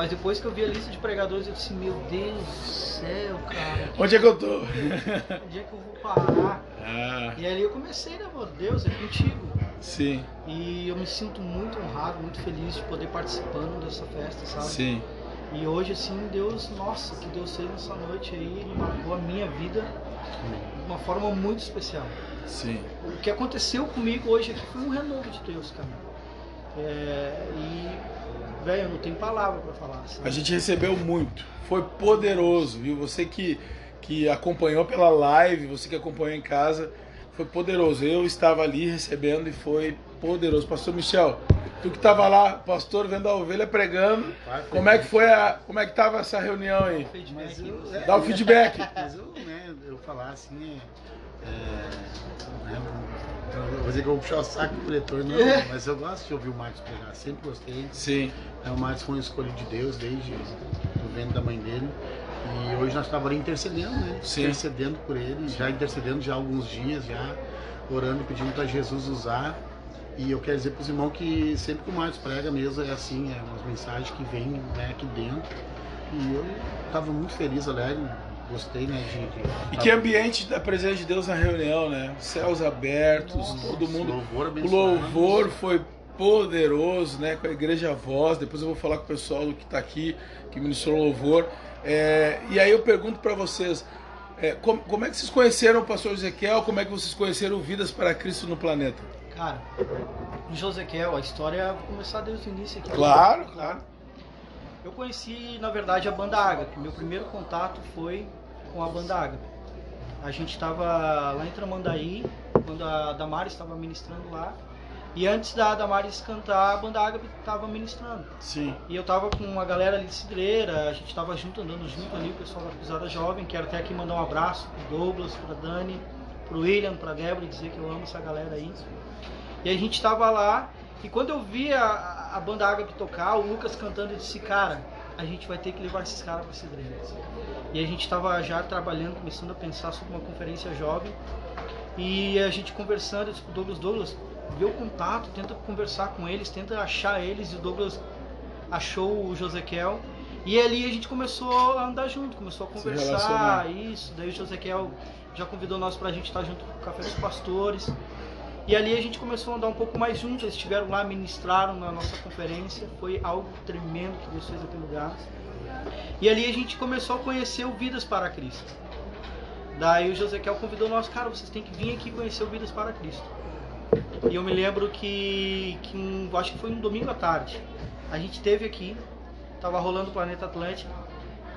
Mas depois que eu vi a lista de pregadores, eu disse, meu Deus do céu, cara. Onde é que eu tô? Onde é que eu vou parar? Ah, E ali eu comecei, né, mano? Deus, é contigo. sim, E eu me sinto muito honrado, muito feliz de poder participando dessa festa, sabe? sim. E hoje, assim, Deus, nossa, que Deus fez nessa noite aí, ele marcou a minha vida de uma forma muito especial. Sim. O que aconteceu comigo hoje aqui foi um renovo de Deus, cara. É, e, velho, eu não tenho palavra pra falar. sabe? A gente recebeu muito. Foi poderoso, viu? Você que, que acompanhou pela live, você que acompanhou em casa, foi poderoso. Eu estava ali recebendo e foi poderoso. Pastor Michel, tu que estava lá, pastor vendo a ovelha pregando, como é que foi a, como é que tava essa reunião aí? Eu, é, Dá o feedback. Mas eu, né, eu falar assim, é, é, eu vou dizer que eu vou puxar o saco do diretor, não, É. mas eu gosto de ouvir o Marcos pregar, sempre gostei. Sim, É, o Marcos foi um escolhido de Deus desde o vento da mãe dele. E hoje nós estávamos ali intercedendo, né? Sim. Intercedendo por ele, já intercedendo já há alguns dias, já orando e pedindo para Jesus usar. E eu quero dizer para os irmãos que sempre que o Marcos prega mesmo é assim, é umas mensagens que vêm né, aqui dentro. E eu estava muito feliz, alegre, gostei, né? De, de E que ambiente da presença de Deus na reunião, né? Céus abertos, Nossa, todo mundo. Louvor O abençoado. louvor foi poderoso, né? Com a igreja voz. Depois eu vou falar com o pessoal que está aqui, que ministrou louvor. É, e aí eu pergunto para vocês, é, como, como é que vocês conheceram o pastor Ezequiel? Como é que vocês conheceram Vidas para Cristo no Planeta? Cara, em Josequiel, a história, vou começar desde o início aqui. Claro, claro. Eu conheci, na verdade, a banda Ágape. Meu primeiro contato foi com a banda Ágape. A gente estava lá em Tramandaí, quando a Damares estava ministrando lá. E antes da Damares cantar, a banda Ágape estava ministrando. Sim. E eu tava com uma galera ali de cidreira, a gente tava junto, andando junto ali, o pessoal da Pisada Jovem. Quero até aqui mandar um abraço pro Douglas, pra Dani, pro William, pra Débora e dizer que eu amo essa galera aí. E a gente tava lá, e quando eu vi a, a banda Ágape tocar, o Lucas cantando, eu disse, cara, a gente vai ter que levar esses caras pra cidreira. E a gente tava já trabalhando, começando a pensar sobre uma conferência jovem. E a gente conversando, eu disse pro Douglas, Douglas, vê o contato, tenta conversar com eles, tenta achar eles. E o Douglas achou o Josequiel. E ali a gente começou a andar junto, começou a conversar, isso. Daí o Josequiel já convidou nós pra gente estar junto com o Café dos Pastores. E ali a gente começou a andar um pouco mais juntos. Eles estiveram lá, ministraram na nossa conferência. Foi algo tremendo que Deus fez naquele lugar. E ali a gente começou a conhecer o Vidas para Cristo. Daí o Josequiel convidou nós, cara, vocês têm que vir aqui conhecer o Vidas para Cristo. E eu me lembro que, que um, acho que foi um domingo à tarde. A gente teve aqui, tava rolando o Planeta Atlântico.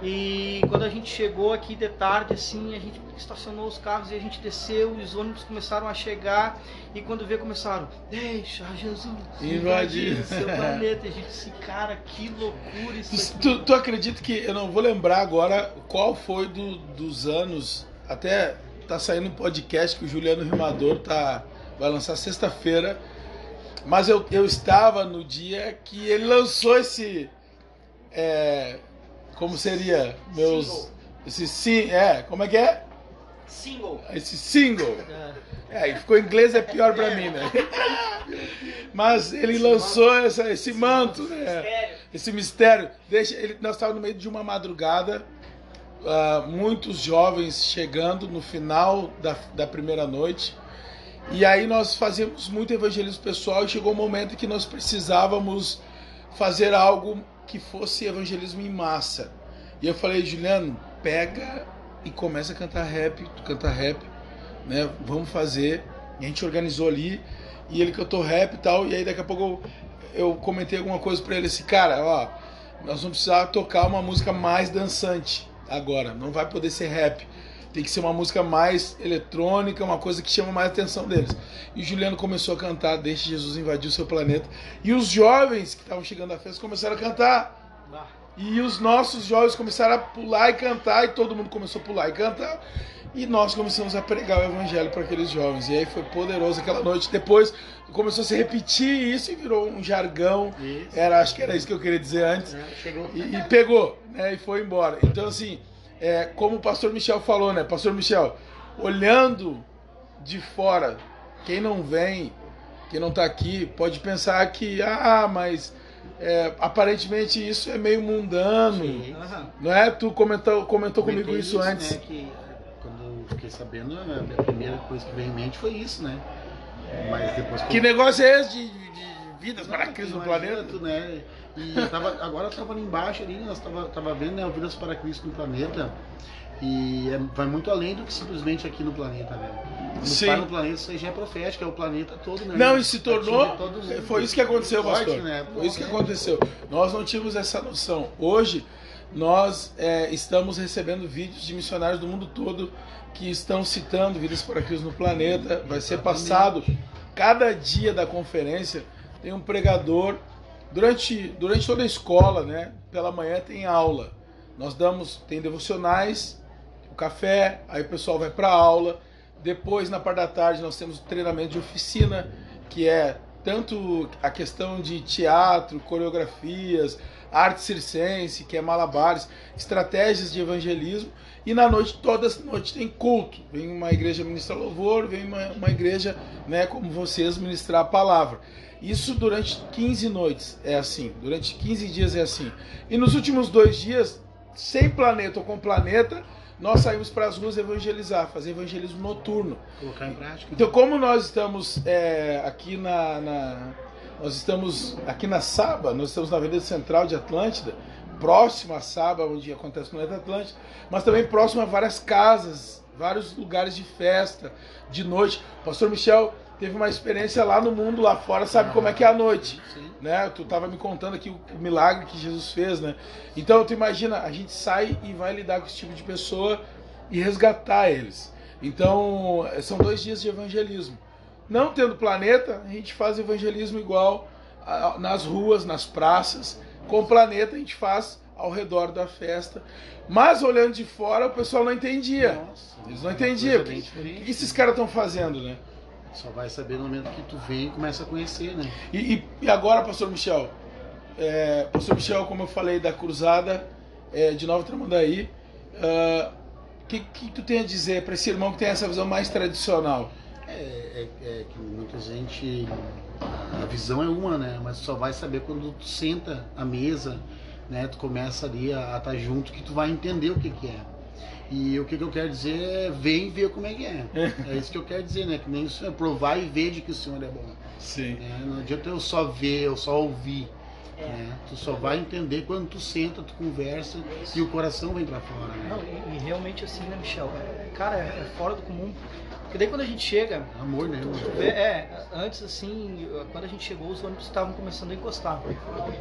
E quando a gente chegou aqui de tarde, assim, a gente estacionou os carros e a gente desceu, e os ônibus começaram a chegar. E quando vê, começaram, deixa Jesus Invadir." o seu planeta. E a gente disse, cara, que loucura isso tu, tu acredita que eu não vou lembrar agora qual foi do- dos anos, até tá saindo um podcast que o Juliano Rimador tá, vai lançar sexta-feira, mas eu, eu estava no dia que ele lançou esse. é, como seria? Meus. Single. Esse sim. É, como é que é? Single. Esse single. É. É, ficou em inglês é pior pra mim, né? Mas ele lançou essa, esse manto, né? Esse mistério. Deixa, ele, nós estávamos no meio de uma madrugada, ah, muitos jovens chegando no final da, da primeira noite. E aí nós fazíamos muito evangelismo pessoal e chegou um momento que nós precisávamos fazer algo que fosse evangelismo em massa. E eu falei, Juliano, pega e começa a cantar rap, canta rap, né? Vamos fazer. E a gente organizou ali e ele cantou rap e tal. E aí daqui a pouco eu, eu comentei alguma coisa pra ele assim, cara, ó, nós vamos precisar tocar uma música mais dançante agora. Não vai poder ser rap. Tem que ser uma música mais eletrônica, uma coisa que chama mais a atenção deles. E o Juliano começou a cantar Deixe Jesus invadir o seu planeta. E os jovens que estavam chegando à festa começaram a cantar. E os nossos jovens começaram a pular e cantar, e todo mundo começou a pular e cantar. E nós começamos a pregar o evangelho para aqueles jovens. E aí foi poderoso aquela noite. Depois começou a se repetir isso e virou um jargão. Isso. Era, acho que era isso que eu queria dizer antes. É. E, e pegou, né? E foi embora. Então, assim, é, como o pastor Michel falou, né? Pastor Michel, olhando de fora, quem não vem, quem não tá aqui, pode pensar que, ah, mas é, aparentemente isso é meio mundano, Sim. Não é? Tu comentou, comentou comigo Comentei isso antes. Né, que quando eu fiquei sabendo, né, a primeira coisa que veio em mente foi isso, né? Mas depois Que negócio é esse de, de vidas para Cristo no Imagina planeta? tu, né? E eu tava, agora eu tava ali embaixo, ali, nós tava, tava vendo né, o Vidas para Cristo no planeta. E é- vai muito além do que simplesmente aqui no planeta, né? Quando Sim. no planeta, isso aí já é profético, é o planeta todo, né? Não, e se tornou. Todo mundo. Foi isso que aconteceu, Forte, pastor. né? Foi isso que aconteceu. Nós não tínhamos essa noção. Hoje, nós é, estamos recebendo vídeos de missionários do mundo todo que estão citando Vidas para Cristo no planeta. Vai ser passado cada dia da conferência. Tem um pregador. Durante, durante toda a escola, né? Pela manhã tem aula. Nós damos, tem devocionais, o café, aí o pessoal vai para aula. Depois, na parte da tarde, nós temos treinamento de oficina, que é tanto a questão de teatro, coreografias, arte circense, que é malabares, estratégias de evangelismo. E na noite, toda noite tem culto. Vem uma igreja ministrar louvor, vem uma, uma igreja, né, como vocês, ministrar a palavra. Isso durante 15 noites é assim, durante 15 dias é assim. E nos últimos dois dias, sem planeta ou com planeta, nós saímos para as ruas evangelizar, fazer evangelismo noturno. Colocar em prática. Então, como nós estamos é, aqui na, na- nós estamos aqui na Saba, nós estamos na Avenida Central de Atlântida, próximo à Saba, onde acontece o Planeta Atlântida, mas também próximo a várias casas, vários lugares de festa, de noite. O pastor Michel teve uma experiência lá no mundo, lá fora, sabe como é que é a noite Sim. né? Tu tava me contando aqui o, o milagre que Jesus fez, né? Então tu imagina, a gente sai e vai lidar com esse tipo de pessoa e resgatar eles. Então eh, são dois dias de evangelismo. Não tendo planeta, a gente faz evangelismo igual a- nas ruas, nas praças. Com o planeta a gente faz ao redor da festa. Mas olhando de fora, o pessoal não entendia. Nossa, Eles não entendiam. O que, que esses caras estão fazendo, né? Só vai saber no momento que tu vem e começa a conhecer, né? E, e- e agora, pastor Michel? É, pastor Michel, como eu falei da cruzada é, de Nova Tramandaí, ah, o que, que tu tem a dizer para esse irmão que tem essa visão mais tradicional? É, é- é que muita gente. A visão é uma, né? Mas só vai saber quando tu senta à mesa, né? Tu começa ali a estar junto que tu vai entender o que, que é. E o que, que eu quero dizer é vem ver como é que é. É isso que eu quero dizer, né? Que nem isso é provar e ver de que o Senhor é bom. Sim. né? Não adianta eu só ver, eu só ouvir. É. né? Tu só vai entender quando tu senta, tu conversa e o coração vem pra fora, né? Não, e, e realmente assim, né, Michel? É, cara, é, é fora do comum. Porque daí quando a gente chega, Amor, né? vê, é, antes assim, quando a gente chegou, os ônibus estavam começando a encostar.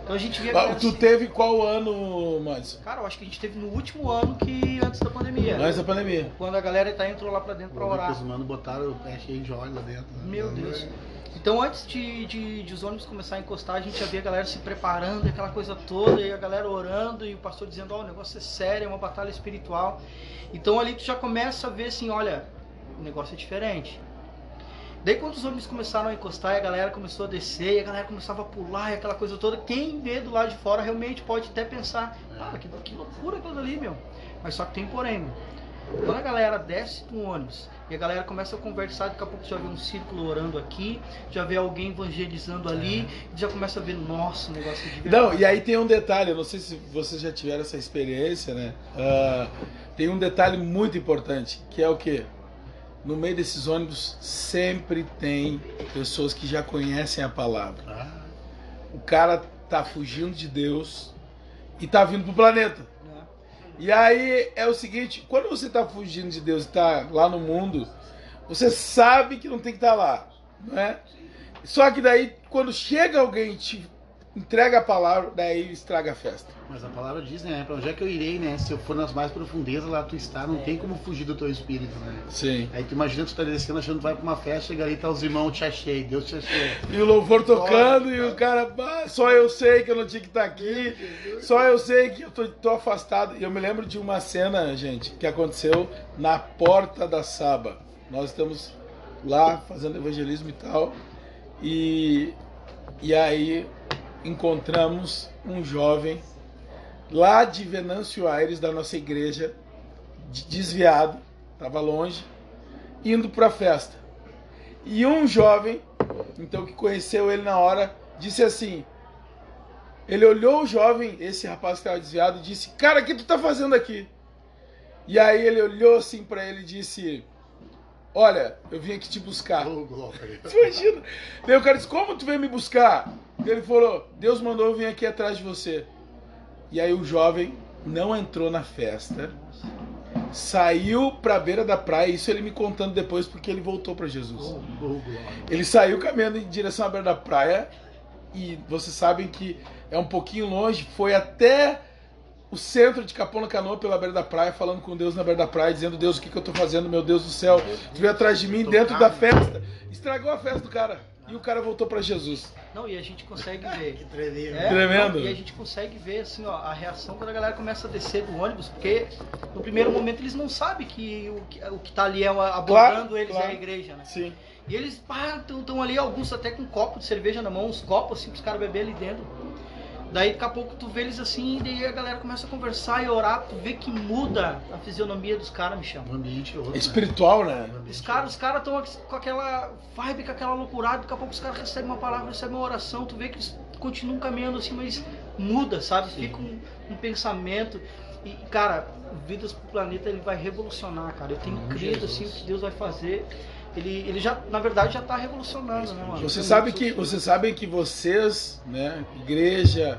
Então a gente via. Ah, Tu assim- teve qual ano, Madison? Cara, eu acho que a gente teve no último ano que antes da pandemia. Antes da pandemia. Quando a galera tá, entrou lá pra dentro pra Os orar. humanos botaram o pé cheio de óleo lá dentro. né? Meu Deus. Então antes de, de, de os ônibus começar a encostar, a gente já via a galera se preparando, aquela coisa toda, e a galera orando, e o pastor dizendo, ó, o negócio é sério, é uma batalha espiritual. Então ali tu já começa a ver assim, olha, o negócio é diferente. Daí quando os ônibus começaram a encostar e a galera começou a descer, e a galera começava a pular e aquela coisa toda, quem vê do lado de fora realmente pode até pensar, ah, que, que loucura aquilo ali, meu. Mas só que tem porém, meu. Quando a galera desce do ônibus e a galera começa a conversar, daqui a pouco já vê um círculo orando aqui, já vê alguém evangelizando ali, e já começa a ver, nossa, o negócio é de verdade. Não, e aí tem um detalhe, eu não sei se vocês já tiveram essa experiência, né? Ah, tem um detalhe muito importante, que é o quê? No meio desses ônibus sempre tem pessoas que já conhecem a palavra. Ah, O cara tá fugindo de Deus e tá vindo pro planeta. Né? E aí é o seguinte, quando você tá fugindo de Deus e tá lá no mundo, você sabe que não tem que estar lá, não é? Só que daí, quando chega alguém e te entrega a palavra, daí estraga a festa. mas a palavra diz, né? Pra onde é que eu irei, né? Se eu for nas mais profundezas, lá tu está, não tem como fugir do teu espírito, né? Sim. Aí tu imagina tu tá descendo achando que vai pra uma festa, chega ali, tá os irmãos te achei, Deus te achei. E o louvor tocando e o cara, "Ah, só eu sei que eu não tinha que estar aqui, só eu sei que eu tô, tô afastado. E eu me lembro de uma cena, gente, que aconteceu na porta da Saba. Nós estamos lá fazendo evangelismo e tal, e, e aí encontramos um jovem lá de Venâncio Aires, da nossa igreja, de- desviado, estava longe, indo para a festa. E um jovem, então que conheceu ele na hora, disse assim: Ele olhou o jovem, esse rapaz que estava desviado, e disse: Cara, o que tu tá fazendo aqui? E aí ele olhou assim para ele e disse: Olha, eu vim aqui te buscar. Oh, glória. Imagina. Daí o cara disse: Como tu veio me buscar? Ele falou: Deus mandou eu vir aqui atrás de você. E aí o jovem não entrou na festa, saiu pra beira da praia. Isso ele me contando depois porque ele voltou para Jesus. Oh. Ele saiu caminhando em direção à beira da praia e vocês sabem que é um pouquinho longe, foi até o centro de Capão na Canoa pela beira da praia, falando com Deus na beira da praia, dizendo: Deus, o que, que eu tô fazendo, meu Deus do céu? Tu veio atrás de mim dentro da festa, estragou a festa do cara. E o cara voltou para Jesus. Não, e a gente consegue ver. Que tremendo. É, Tremendo. não, e a gente consegue ver assim, ó, a reação quando a galera começa a descer do ônibus, porque no primeiro momento eles não sabem que o que, o que tá ali é uma, abordando Claro, eles claro. é a igreja, né? Sim. E eles estão ali, alguns até com um copo de cerveja na mão, uns copos assim, pros caras beber ali dentro. Daí daqui a pouco tu vê eles assim, e daí a galera começa a conversar e orar, tu vê que muda a fisionomia dos caras, Michel. O ambiente é outro. É espiritual, né? Ambiente Os caras os cara estão com aquela vibe, com aquela loucurada, daqui a pouco os caras recebem uma palavra, recebem uma oração, tu vê que eles continuam caminhando assim, mas muda, sabe? Fica um, um pensamento. E, cara, Vidas pro Planeta ele vai revolucionar, cara. Eu tenho crido assim, o que Deus vai fazer. Ele, ele já, na verdade, já tá revolucionando, né, mano? Você sabe que vocês sabem que vocês, né, igreja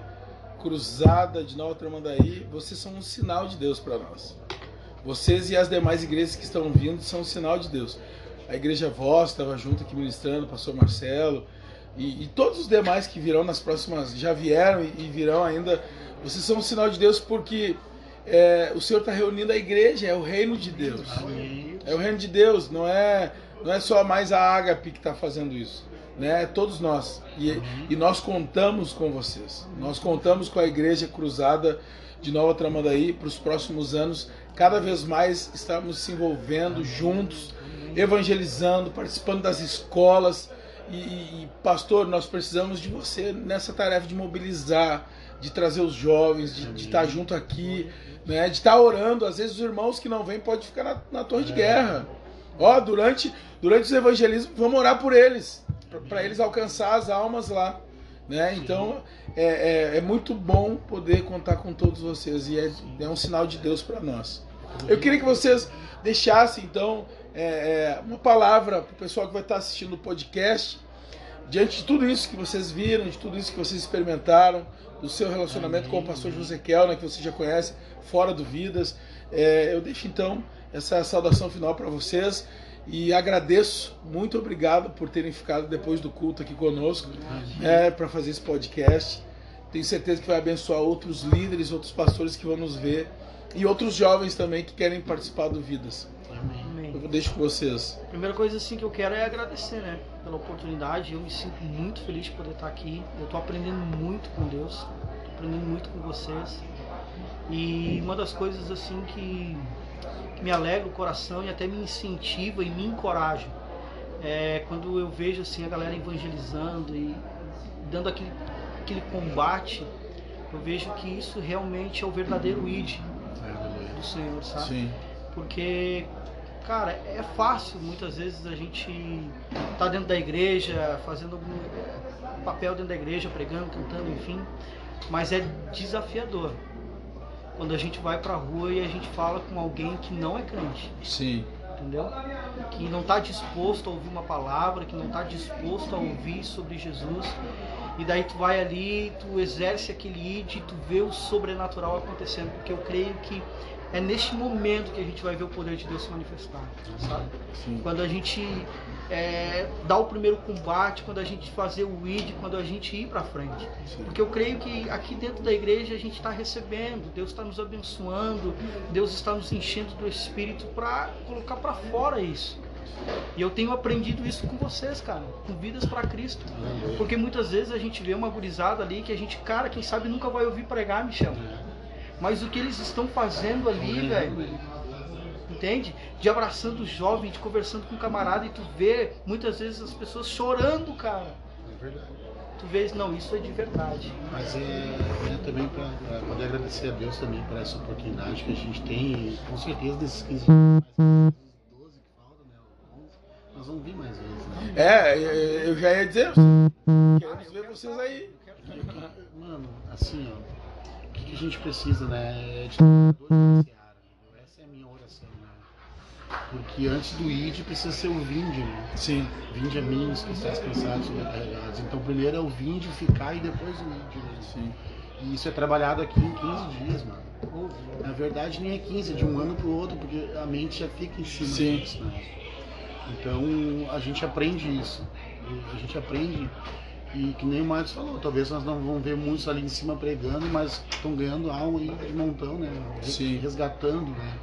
cruzada de Nova Tramandaí, vocês são um sinal de Deus para nós. Vocês e as demais igrejas que estão vindo são um sinal de Deus. A igreja Voz estava junto aqui ministrando, o pastor Marcelo e, e todos os demais que virão nas próximas, já vieram e, e virão ainda. Vocês são um sinal de Deus porque é, o Senhor está reunindo a igreja, é o reino de Deus. Amém. É o reino de Deus, não é, não é só mais a Ágape que está fazendo isso. Né? É todos nós. E, e nós contamos com vocês. Nós contamos com a Igreja Cruzada de Nova Tramandaí para os próximos anos, cada vez mais estarmos se envolvendo juntos, evangelizando, participando das escolas. E, e, e, pastor, nós precisamos de você nessa tarefa de mobilizar, de trazer os jovens, de, de estar junto aqui, né? de estar orando. Às vezes os irmãos que não vêm podem ficar na, na torre de guerra. Ó, durante, durante os evangelismos, vamos orar por eles, para eles alcançar as almas lá. Né? Então é, é, é muito bom poder contar com todos vocês e é, é um sinal de Deus para nós. Eu queria que vocês deixassem então é, é, uma palavra para o pessoal que vai estar assistindo o podcast diante de tudo isso que vocês viram, de tudo isso que vocês experimentaram, do seu relacionamento com o pastor José Kelner, que você já conhece, fora do Vidas. É, eu deixo então essa saudação final para vocês e agradeço, muito obrigado por terem ficado depois do culto aqui conosco é, para fazer esse podcast. Tenho certeza que vai abençoar outros líderes, outros pastores que vão nos ver e outros jovens também que querem participar do Vidas. Amém. Eu deixo com vocês. Primeira coisa assim que eu quero é agradecer, né, pela oportunidade. Eu me sinto muito feliz de poder estar aqui. Eu tô aprendendo muito com Deus, tô aprendendo muito com vocês. E uma das coisas assim que, que me alegra o coração e até me incentiva e me encoraja é quando eu vejo assim a galera evangelizando e dando aquele, aquele combate. Eu vejo que isso realmente é o verdadeiro id Aleluia. do Senhor, sabe? Sim. Porque, cara, é fácil muitas vezes a gente tá dentro da igreja, fazendo algum papel dentro da igreja, pregando, cantando, enfim, mas é desafiador quando a gente vai pra rua e a gente fala com alguém que não é crente, Sim. entendeu? Que não tá disposto a ouvir uma palavra, que não tá disposto a ouvir sobre Jesus. E daí tu vai ali, tu exerce aquele id, tu vê o sobrenatural acontecendo, porque eu creio que é neste momento que a gente vai ver o poder de Deus se manifestar, sabe? Sim. Quando a gente é, dá o primeiro combate, quando a gente fazer o id, quando a gente ir para frente. Sim. Porque eu creio que aqui dentro da igreja a gente está recebendo, Deus está nos abençoando, Deus está nos enchendo do Espírito para colocar para fora isso. E eu tenho aprendido isso com vocês, cara, com vidas para Cristo. Porque muitas vezes a gente vê uma gurizada ali que a gente, cara, quem sabe nunca vai ouvir pregar, Michel. Mas o que eles estão fazendo ali, Uhum. velho, entende? De abraçando o jovem, de conversando com o camarada e tu vê muitas vezes as pessoas chorando, cara. É verdade. Tu vês, não, isso é de verdade. Mas é, é também para poder agradecer a Deus também por essa oportunidade que a gente tem. E com certeza desses 15 dias, mais os 12 que faltam, né? 11, nós vamos vir mais vezes, né? É, eu já ia dizer, queremos ver vocês aí. Mano, assim, ó, que, a gente precisa, né? De da seara, entendeu? Essa é a minha oração, né? Porque antes do id precisa ser o vinde, né? Sim. Vinde a mim, que estás cansados, sobrecarregados. Então primeiro é o vinde, ficar e depois o id, né? Sim. E isso é trabalhado aqui em 15 dias, mano. Na verdade nem é 15, é de um ano pro outro, porque a mente já fica em cima Sim. disso, né? Então a gente aprende isso. A gente aprende e que nem o Marcos falou, talvez nós não vamos ver muitos ali em cima pregando, mas estão ganhando alma aí de montão, né? Sim. Resgatando, né?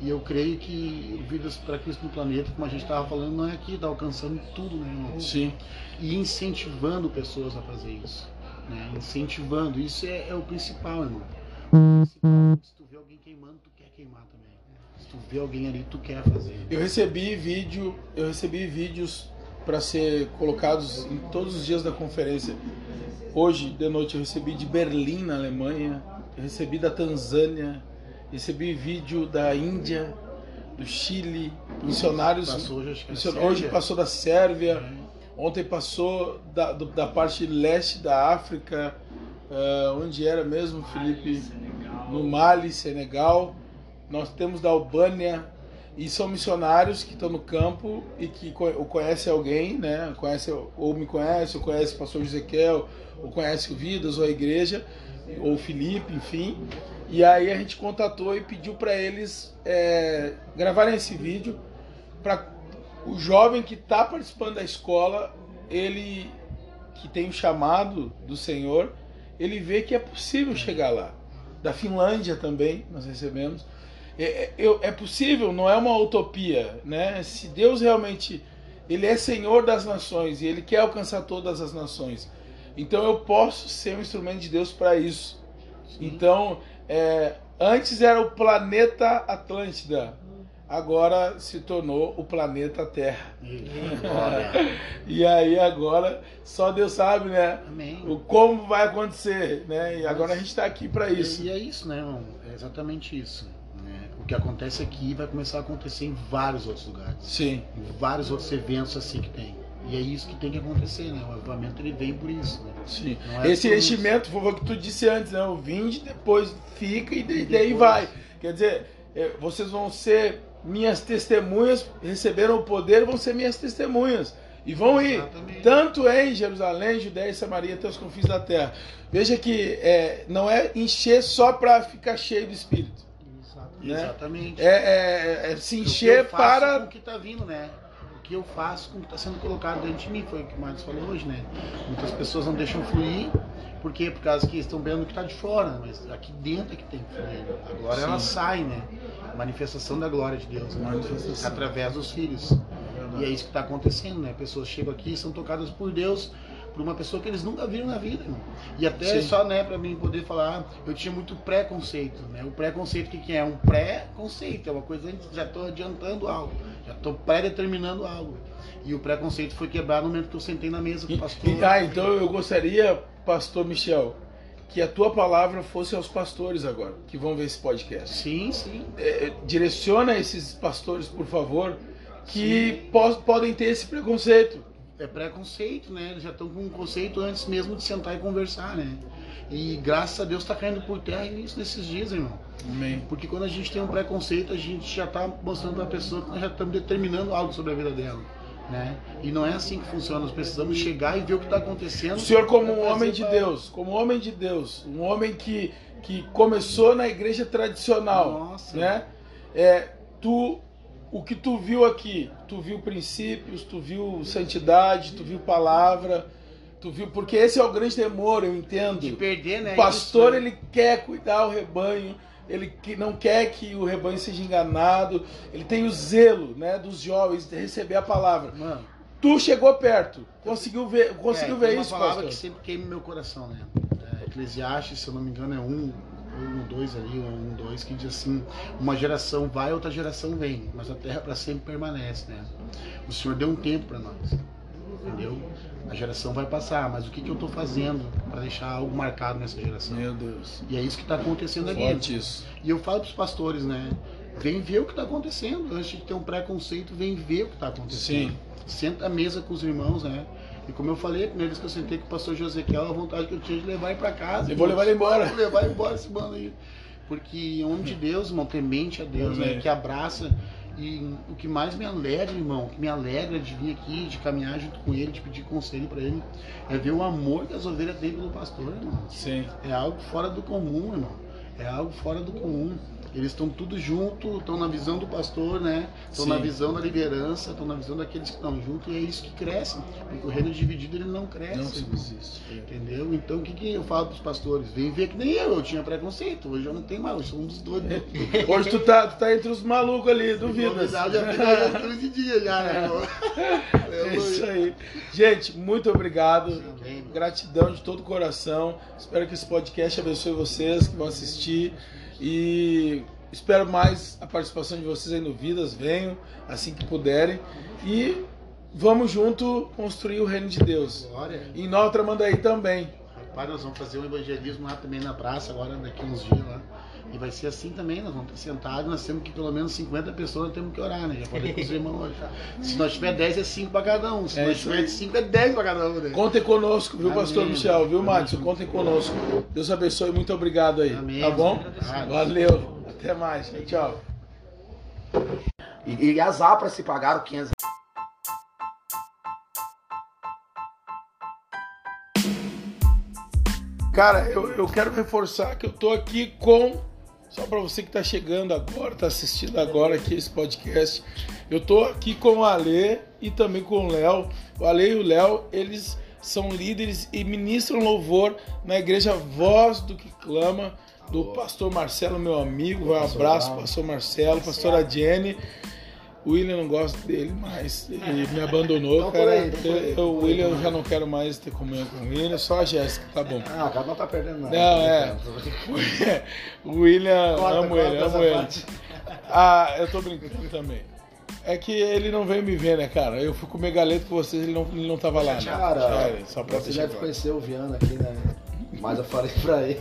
E eu creio que o Vidas para Cristo no Planeta, como a gente estava falando, não é aqui, está alcançando tudo, né, irmão? Sim. E incentivando pessoas a fazer isso. Né? Incentivando, isso é, é o principal, irmão. O principal, se tu vê alguém queimando, tu quer queimar também. Se tu vê alguém ali, tu quer fazer. Eu recebi vídeo, eu recebi vídeos para ser colocados em todos os dias da conferência. Hoje de noite eu recebi de Berlim, na Alemanha, recebi da Tanzânia, recebi vídeo da Índia, do Chile, missionários. Passou hoje, hoje passou da Sérvia, É. ontem passou da, do- da parte leste da África, ah, onde era mesmo, Felipe? no Mali, Senegal. Nós temos da Albânia e são missionários que estão no campo e que ou conhece alguém, né? Conhece ou me conhece, ou conhece o pastor Ezequiel, ou conhece o Vidas ou a igreja, ou o Felipe, enfim. E aí a gente contatou e pediu para eles é, gravarem esse vídeo para o jovem que está participando da escola, ele que tem o chamado do Senhor, ele vê que é possível chegar lá. Da Finlândia também nós recebemos. É, é, é possível, não é uma utopia, né? Se Deus realmente ele é Senhor das nações e ele quer alcançar todas as nações, então eu posso ser um instrumento de Deus para isso. Então, é, antes era o planeta Atlântida, agora se tornou o planeta Terra. E aí agora só Deus sabe, né? Amém. O como vai acontecer, né? E agora a gente está aqui para isso. E é isso, né, irmão? É exatamente isso. O que acontece aqui vai começar a acontecer em vários outros lugares. Sim, Em vários outros eventos assim que tem. E é isso que tem que acontecer, né? O avivamento ele vem por isso, né? sim. É Esse enchimento foi o que tu disse antes, né? O vinde, depois fica e, daí depois- vai. Quer dizer, é, vocês vão ser minhas testemunhas, receberam o poder, vão ser minhas testemunhas. E vão ir, Exatamente. tanto em Jerusalém, Judéia e Samaria, até os confins da terra. Veja que é, não é encher só para ficar cheio do Espírito. Né? Exatamente. É, é- é se O que encher eu faço para com o que está vindo, né? O que eu faço com o que está sendo colocado dentro de mim, foi o que o Marcos falou hoje, né? Muitas pessoas não deixam fluir, por quê? Por causa que estão vendo o que está de fora, mas aqui dentro é que tem que fluir. Agora Sim. ela sai, né? Manifestação da glória de Deus, né? Através dos filhos. E é isso que está acontecendo, né? Pessoas chegam aqui são tocadas por Deus, por uma pessoa que eles nunca viram na vida, irmão. E até Sim. só, né, para mim poder falar, eu tinha muito preconceito, né? O preconceito, o que, que é? Um pré-conceito, é uma coisa já estou adiantando algo, já estou pré-determinando algo. E o preconceito foi quebrado no momento que eu sentei na mesa com o E- pastor. e- ah, então eu gostaria, pastor Michel, que a tua palavra fosse aos pastores agora, que vão ver esse podcast. Sim, sim. É, direciona esses pastores, por favor, que po- podem ter esse preconceito. É preconceito, né? Eles já estão com um conceito antes mesmo de sentar e conversar, né? E graças a Deus está caindo por terra isso nesses dias, irmão. Amém. Porque quando a gente tem um preconceito, a gente já está mostrando para a pessoa que nós já estamos determinando algo sobre a vida dela. Né? E não é assim que funciona. Nós precisamos chegar e ver o que está acontecendo. O senhor, como um homem de Deus, como um homem de Deus, um homem que, que começou na igreja tradicional, Nossa. né? É, tu, o que tu viu aqui, tu viu princípios, tu viu santidade, tu viu palavra, tu viu porque esse é o grande temor, eu entendo. De perder, né? O pastor Isso, ele quer cuidar o rebanho, ele que não quer que o rebanho seja enganado, ele tem o zelo, né, dos jovens de receber a palavra. Mano, Tu chegou perto, conseguiu ver, conseguiu é, ver uma isso, palavra pastor? que sempre queima meu coração, né? É, Eclesiastes, se eu não me engano, é um, um, dois ali, um, dois, que diz assim: uma geração vai, outra geração vem, mas a terra para sempre permanece, né? O Senhor deu um tempo para nós, entendeu? A geração vai passar, mas o que, que eu estou fazendo para deixar algo marcado nessa geração? Meu Deus. E é isso que está acontecendo aqui. Forte isso. E eu falo para os pastores, né? Vem ver o que está acontecendo. Antes de ter um preconceito, vem ver o que está acontecendo. Sim. Senta à mesa com os irmãos, né? E como eu falei, a primeira vez que eu sentei com o pastor Josequiel, a vontade que eu tinha de levar ele pra casa. Eu vou levar ele embora. Vou levar ele embora esse mano aí. Porque homem de Deus, irmão, temente a Deus, né? Que abraça. E o que mais me alegra, irmão, o que me alegra de vir aqui, de caminhar junto com ele, de pedir conselho pra ele, é ver o amor que as ovelhas têm pelo pastor, irmão. Sim. É algo fora do comum, irmão. É algo fora do comum. Eles estão tudo junto, estão na visão do pastor, né? Estão na visão da liderança, estão na visão daqueles que estão juntos e é isso que cresce. Porque o reino dividido ele não cresce. Não subsiste. Entendeu? Então o que, que eu falo pros pastores? Vem ver que nem eu, eu tinha preconceito. Hoje eu não tenho mais, eu sou um dos dois. Hoje tu tá, tu tá entre os malucos ali, duvidas. Já já 15 dias já, né? É isso aí. Gente, muito obrigado. Gratidão de todo o coração. Espero que esse podcast abençoe vocês que vão assistir. E espero mais a participação de vocês aí no Vidas. Venham assim que puderem. E vamos junto construir o reino de Deus. Glória. Em Nova Tramandaí também. Rapaz, nós vamos fazer um evangelismo lá também na praça, agora daqui uns dias lá. E vai ser assim também, nós vamos estar sentados, nós temos que pelo menos 50 pessoas nós temos que orar, né? Já falei com os irmãos hoje. Se nós tiver 10 é 5 para cada um. Se É nós tiver 5 é 10 para cada um, né? Contem conosco, viu, Amém. Pastor Michel? Viu. Márcio? Contem conosco. Deus abençoe. Muito obrigado aí. Amém. Tá bom? Valeu. Até mais. Tchau. E, e as APRAS se pagaram 500 Cara, eu, eu quero reforçar que eu tô aqui com. Só para você que tá chegando agora, tá assistindo agora aqui esse podcast. Eu tô aqui com o Ale e também com o Léo. O Ale e o Léo, eles são líderes e ministram louvor na igreja Voz do que Clama, do pastor Marcelo, meu amigo. Um abraço, pastor Marcelo, pastora Jenny. O William não gosta dele mais, ele me abandonou, Então, cara. aí, então. Eu- o William eu já não quero mais ter comunhão com o William, só a Jéssica, tá bom. Ah, cara, não tá perdendo nada. Não, é. O William, Corta, amo corta ele, amo ele. parte. Ah, eu tô brincando também. É que ele não veio me ver, né, cara? Eu fui comer galeto com vocês, ele não, ele não tava lá, né? Cara, É, só pra você deve conhecer o Viana aqui, né? Mas eu falei pra ele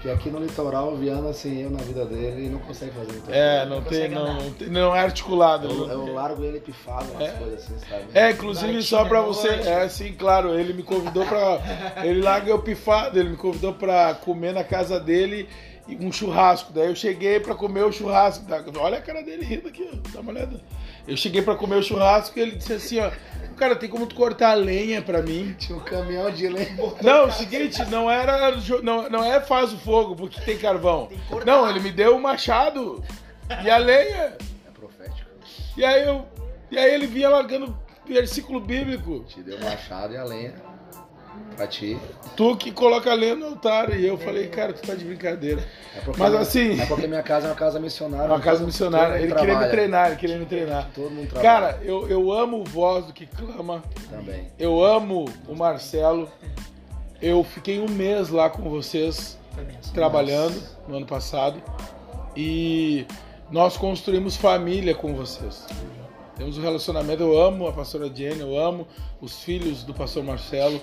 que aqui no litoral o Viana, assim, eu na vida dele, ele não consegue fazer muita É, coisa. não tem, consegue não, não, tem- não é articulado. Eu, eu largo ele pifado, umas É. coisas assim, sabe? É, inclusive só pra Latina, você. É, sim, claro. Ele me convidou pra. Ele larga eu pifado, ele me convidou pra comer na casa dele e um churrasco. Daí eu cheguei pra comer o churrasco. Tá? Olha a cara dele rindo aqui, ó. Dá uma olhada. Eu cheguei pra comer o churrasco e ele disse assim, ó. Cara, tem como tu cortar a lenha pra mim? Tinha um caminhão de lenha. Não, o seguinte, não era. Não, não é faz o fogo, porque tem carvão. Não, ele me deu o machado e a lenha. É profético. E aí eu. E aí ele vinha largando versículo bíblico. Te deu o machado e a lenha pra ti. Tu que coloca a lenha no altar. E eu falei, cara, tu tá de brincadeira. É porque Mas minha- assim- É porque minha casa é uma casa missionária. Uma casa missionária. Ele mundo queria me trabalha. treinar, ele queria me treinar. Todo mundo trabalha. Cara, eu, eu amo o voz do que clama. Também. Eu amo o Marcelo. Eu fiquei um mês lá com vocês trabalhando no ano passado. E nós construímos família com vocês. Temos um relacionamento. Eu amo a pastora Jenny, eu amo os filhos do pastor Marcelo.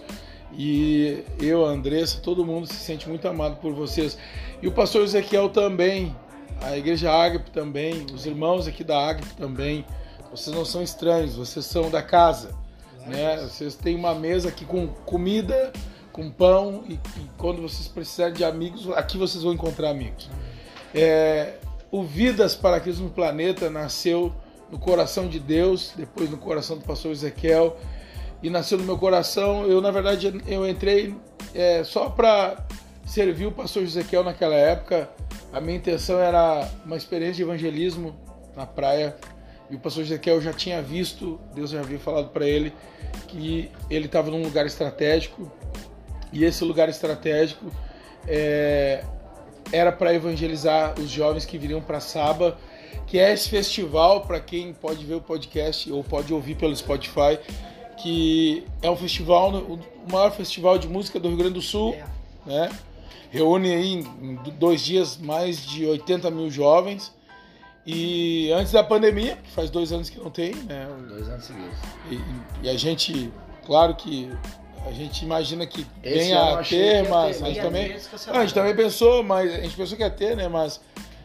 E eu, a Andressa, todo mundo se sente muito amado por vocês. E o pastor Ezequiel também, a igreja Ágape também, os irmãos aqui da Ágape também. Vocês não são estranhos, vocês são da casa. Né? Vocês têm uma mesa aqui com comida, com pão, e, e quando vocês precisarem de amigos, aqui vocês vão encontrar amigos. É, o Vidas para Cristo no Planeta nasceu no coração de Deus, depois no coração do pastor Ezequiel, e nasceu no meu coração. Eu, na verdade, eu entrei é, só para servir o pastor Ezequiel naquela época. A minha intenção era uma experiência de evangelismo na praia. E o pastor Ezequiel já tinha visto, Deus já havia falado para ele que ele estava num lugar estratégico. E esse lugar estratégico é, era para evangelizar os jovens que viriam para Saba, que é esse festival, para quem pode ver o podcast ou pode ouvir pelo Spotify, que é um festival, o maior festival de música do Rio Grande do Sul, É. né? Reúne aí em dois dias mais de 80 mil jovens. E antes da pandemia, que faz dois anos que não tem, né? Dois anos seguidos. E, e a gente, claro que a gente imagina que Esse venha a ter, mas a mas gente também. Ah, a gente também pensou, mas a gente pensou que ia ter, né? Mas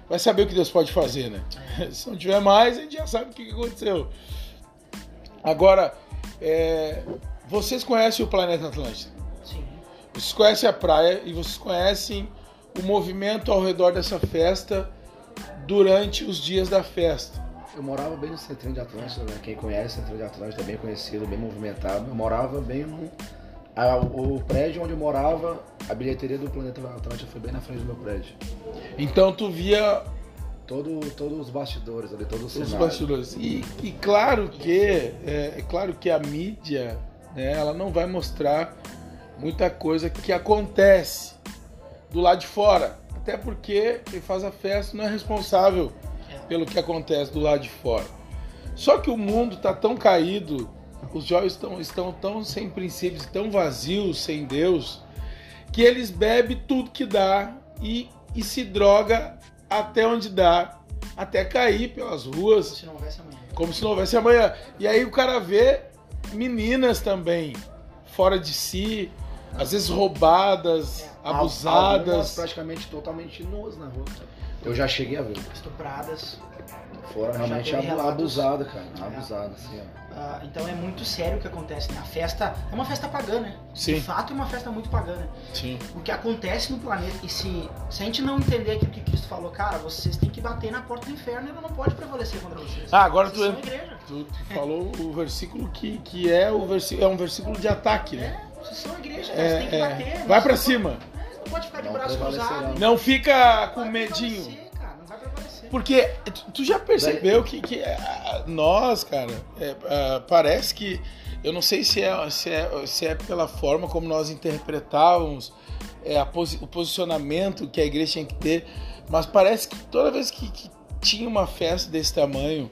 vai saber o que Deus pode fazer, né? Se não tiver mais, a gente já sabe o que aconteceu. Agora, É, vocês conhecem o planeta Atlântida? Sim. Vocês conhecem a praia e vocês conhecem o movimento ao redor dessa festa durante os dias da festa. Eu morava bem no centrinho de Atlântida, né? Quem conhece o centrinho de Atlântida é bem conhecido, bem movimentado. Eu morava bem no. a- o prédio onde eu morava, a bilheteria do Planeta Atlântida foi bem na frente do meu prédio. Então tu via Todo, todos os bastidores ali, todo o os bastidores. E, e claro que é, é claro que a mídia, né, ela não vai mostrar muita coisa que acontece do lado de fora. Até porque quem faz a festa não é responsável pelo que acontece do lado de fora. Só que o mundo está tão caído, os jovens estão, estão tão sem princípios, tão vazios, sem Deus, que eles bebem tudo que dá e, e se droga até onde dá, até cair pelas ruas, Se não houvesse amanhã. como se não houvesse amanhã. E aí o cara vê meninas também fora de si, às vezes roubadas, Algumas abusadas. praticamente totalmente nuas na rua. Eu já cheguei a ver. Estupradas. Foram Já realmente abusada, cara. Abusada, assim, ó. Ah, então é muito sério o que acontece, né? A festa é uma festa pagã, né? Sim. De fato é uma festa muito pagã, né? Sim. O que acontece no planeta, e se, se a gente não entender aquilo que Cristo falou, cara, vocês têm que bater na porta do inferno e ela não pode prevalecer contra vocês. Ah, agora vocês tu- são igreja. Tu, tu falou o versículo que, que é, o versículo, é um versículo de ataque, né? É, vocês são igreja, É, vocês têm que é. bater. Vai pra cima. pode- é, Não pode ficar de Não braço cruzado. Não fica com medinho. Porque tu- já percebeu que, que ah, nós, cara, é, ah, parece que. Eu não sei se é, se, é, se é pela forma como nós interpretávamos é, posi- o posicionamento que a igreja tinha que ter, mas parece que toda vez que, que tinha uma festa desse tamanho,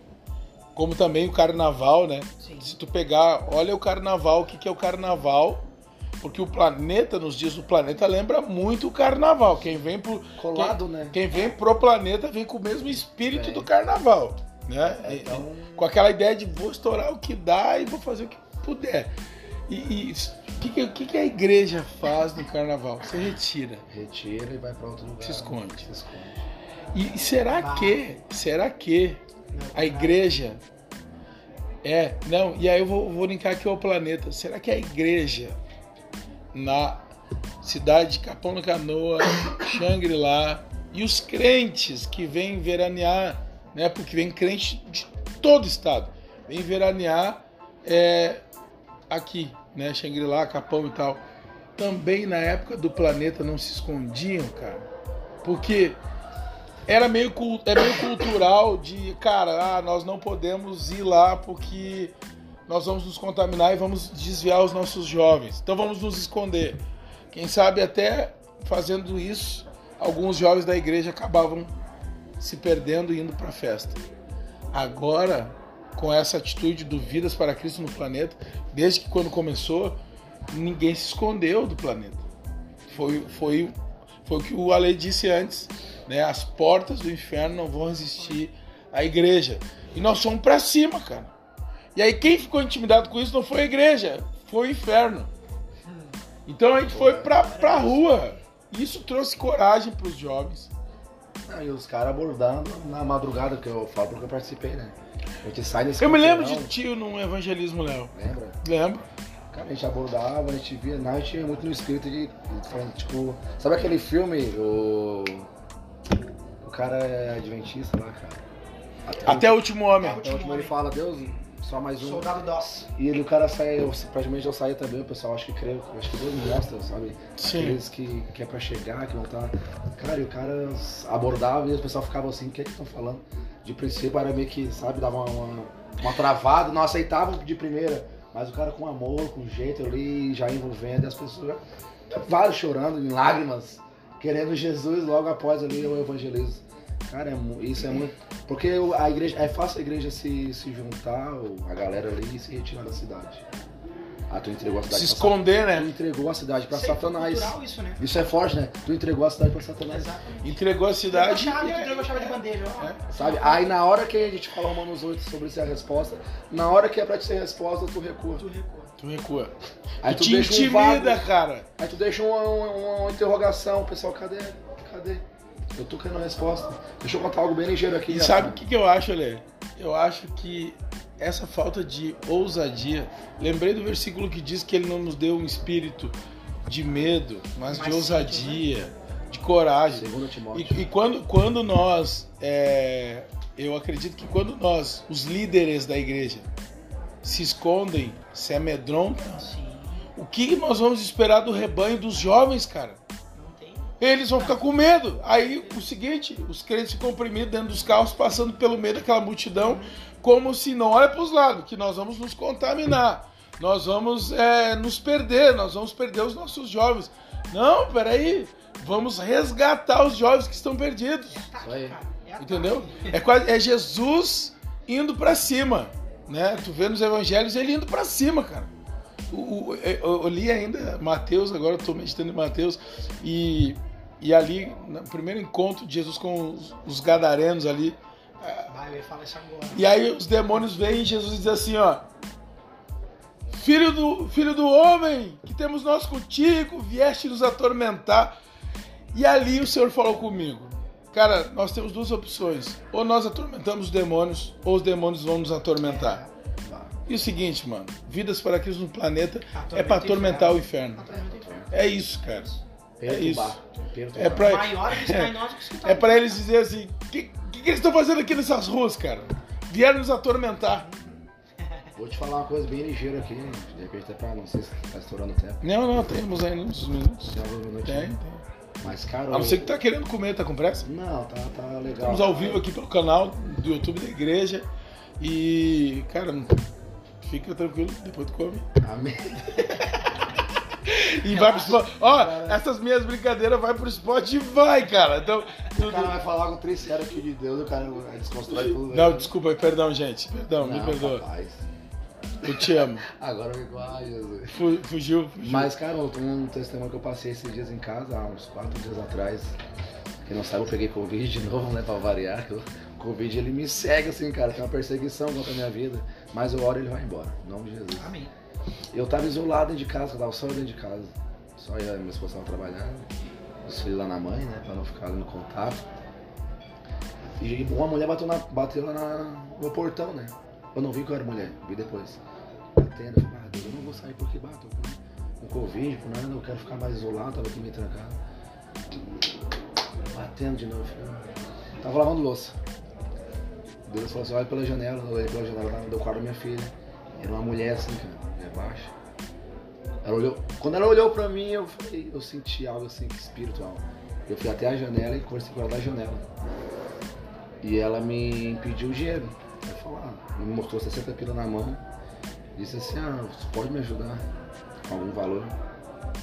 como também o carnaval, né? Sim. Se tu pegar, olha o carnaval, o que, que é o carnaval? Porque o planeta, nos dias do planeta, lembra muito o carnaval. Quem vem pro, Colado, né? quem vem pro planeta vem com o mesmo espírito Vem. do carnaval, né? Então, Com aquela ideia de vou estourar o que dá e vou fazer o que puder. E o que, que, o que a igreja faz no carnaval? Se retira. retira e vai pra outro lugar. Se esconde. Se esconde. E será que, será que a igreja é, não, e aí eu vou, vou linkar aqui ao planeta. Será que a igreja na cidade de Capão da Canoa, Xangri-Lá e os crentes que vêm veranear, né? Porque vem crente de todo o estado, vem veranear é, aqui, né? Xangri-Lá, Capão e tal. Também na época do planeta não se escondiam, cara. Porque era meio, é meio cultural de, cara, ah, nós não podemos ir lá porque nós vamos nos contaminar e vamos desviar os nossos jovens. Então vamos nos esconder. Quem sabe até fazendo isso, alguns jovens da igreja acabavam se perdendo e indo para a festa. Agora, com essa atitude do Vidas para Cristo no planeta, desde que quando começou, ninguém se escondeu do planeta. Foi, foi, foi o que o Ale disse antes, né? As portas do inferno não vão resistir à igreja. E nós fomos para cima, cara. E aí quem ficou intimidado com isso não foi a igreja, foi o inferno. Então a gente foi pra, pra rua. Isso trouxe coragem pros jovens. Ah, e os caras abordando na madrugada, que eu falo porque eu participei, né? A gente sai nesse Eu me lembro de tio num evangelismo, Léo. Lembra? Lembro. Cara, a gente abordava, a gente via, não, a gente ia muito no espírito de. de falando, tipo. Sabe aquele filme? O. O cara é adventista lá, cara. Até o último homem. Até o último ele fala, Deus, só mais um. Soldado DOS. E ele, o cara sai, eu, praticamente eu saía também, o pessoal acho que creu, acho que Deus mostra, sabe? Sim. Aqueles que, que é pra chegar, que vão estar. Cara, e o cara abordava e o pessoal ficava assim, o que é que estão falando? De princípio era meio que, sabe, dava uma, uma, uma travada, não aceitavam de primeira, mas o cara com amor, com jeito ali, já envolvendo, e as pessoas, já- vários chorando, em lágrimas, querendo Jesus logo após ali o evangelismo. Cara, é isso é muito. Porque a igreja. É fácil a igreja se, se juntar, a galera ali, e se retirar da cidade. Ah, tu entregou a cidade Se pra esconder, Satanás. Tu né? entregou a cidade pra Isso foi Satanás. cultural isso, né? Isso é forte, né? Tu entregou a cidade pra Satanás. Exatamente. Entregou a Entregou a cidade. chave, tu aí- entregou a chave de bandeja. ó. Sabe? Aí na hora que a gente fala Romanos 8 sobre se é a resposta, na hora que é pra te ser resposta, tu recua. Tu recua. Tu recua. Aí E tu te deixa um intimida, vago. cara. Aí tu deixa uma, uma- uma interrogação, pessoal, cadê? Cadê? Eu tô querendo a resposta. Deixa eu contar algo bem ligeiro aqui. E sabe o que, que eu acho, Lê? Eu acho que essa falta de ousadia. Lembrei do versículo que diz que ele não nos deu um espírito de medo, mas, Mas de sim, ousadia, de coragem. Segundo Timóteo. E, e quando, quando nós, é, eu acredito que quando nós, os líderes da igreja, se escondem, se amedrontam, Sim, o que nós vamos esperar do rebanho dos jovens, cara? Eles vão ficar com medo. Aí o seguinte, os crentes ficam oprimidos dentro dos carros, passando pelo meio daquela multidão, como se não olha para os lados, que nós vamos nos contaminar, nós vamos é, nos perder, nós vamos perder os nossos jovens. Não, peraí, vamos resgatar os jovens que estão perdidos. Entendeu? É, quase, é Jesus indo para cima, né? Tu vê nos evangelhos ele indo para cima, cara. O, o- eu, eu li ainda Mateus, agora eu tô meditando em Mateus, e, e ali, no primeiro encontro de Jesus com os, os gadarenos ali, Vai, eu ia falar isso agora. e aí os demônios vêm e Jesus diz assim, ó. Filho do, filho do homem, que temos nós contigo, vieste nos atormentar. E ali o Senhor falou comigo. Cara, nós temos duas opções. Ou nós atormentamos os demônios, ou os demônios vão nos atormentar. E o seguinte, mano, vidas para Cristo no planeta é para atormentar o inferno. Atormenta o inferno. É isso, cara. É isso. Perturbar. É pra, Maior que está em nós do que os que estão é pra eles dizer assim, o que, que, que eles estão fazendo aqui nessas ruas, cara? Vieram nos atormentar. Vou te falar uma coisa bem ligeira aqui, de repente até pra não sei se tá estourando o tempo. Não, não, temos ainda uns minutos. Tem alguns minutos. Tem, tem. Mas, cara. A não ser que tá querendo comer, tá com pressa? Não, tá, tá legal. Estamos ao vivo aqui pelo canal do YouTube da igreja. E, cara, fica tranquilo, depois tu come. Amém. E vai pro Spotify. Ó, essas minhas brincadeiras vai pro Spotify, cara. Então. O cara vai falar com três sérios aqui de Deus, o cara vai desconstrói tudo. Não, né? desculpa, perdão, gente. Perdão, me Não, perdoa. rapaz. Eu te amo. Agora eu fico, ai, Jesus. Fu- Fugiu, fugiu. Mas, cara, eu tenho um testemunho que eu passei esses dias em casa, há uns quatro dias atrás. Quem não sabe, eu peguei Covid de novo, né, pra variar. O Covid, ele me segue, assim, cara, tem uma perseguição contra a minha vida. Mas eu oro e ele vai embora, em nome de Jesus. Amém. Eu tava isolado dentro de casa, eu tava só dentro de casa. Só eu e minha esposa tava trabalhando. Os filhos lá na mãe, né? Pra não ficar no contato. E uma mulher bateu, na, bateu lá na- no portão, né? Eu não vi que eu era mulher, vi depois. Batendo, eu falei, ah, Deus, eu não vou sair porque bato com, com Covid, por nada, eu quero ficar mais isolado, tava aqui meio trancado. Batendo de novo, falei, "Ah." Tava lavando louça. Deus falou assim, olha pela janela, eu pela janela do quarto da minha filha. Era uma mulher assim, cara, mulher baixa. Ela olhou, quando ela olhou pra mim, eu falei, eu senti algo assim espiritual. Eu fui até a janela e conversei com ela da janela. E ela me pediu dinheiro. Eu falei, ah, me mostrou 60 pila na mão. Disse assim, ah, você pode me ajudar com algum valor?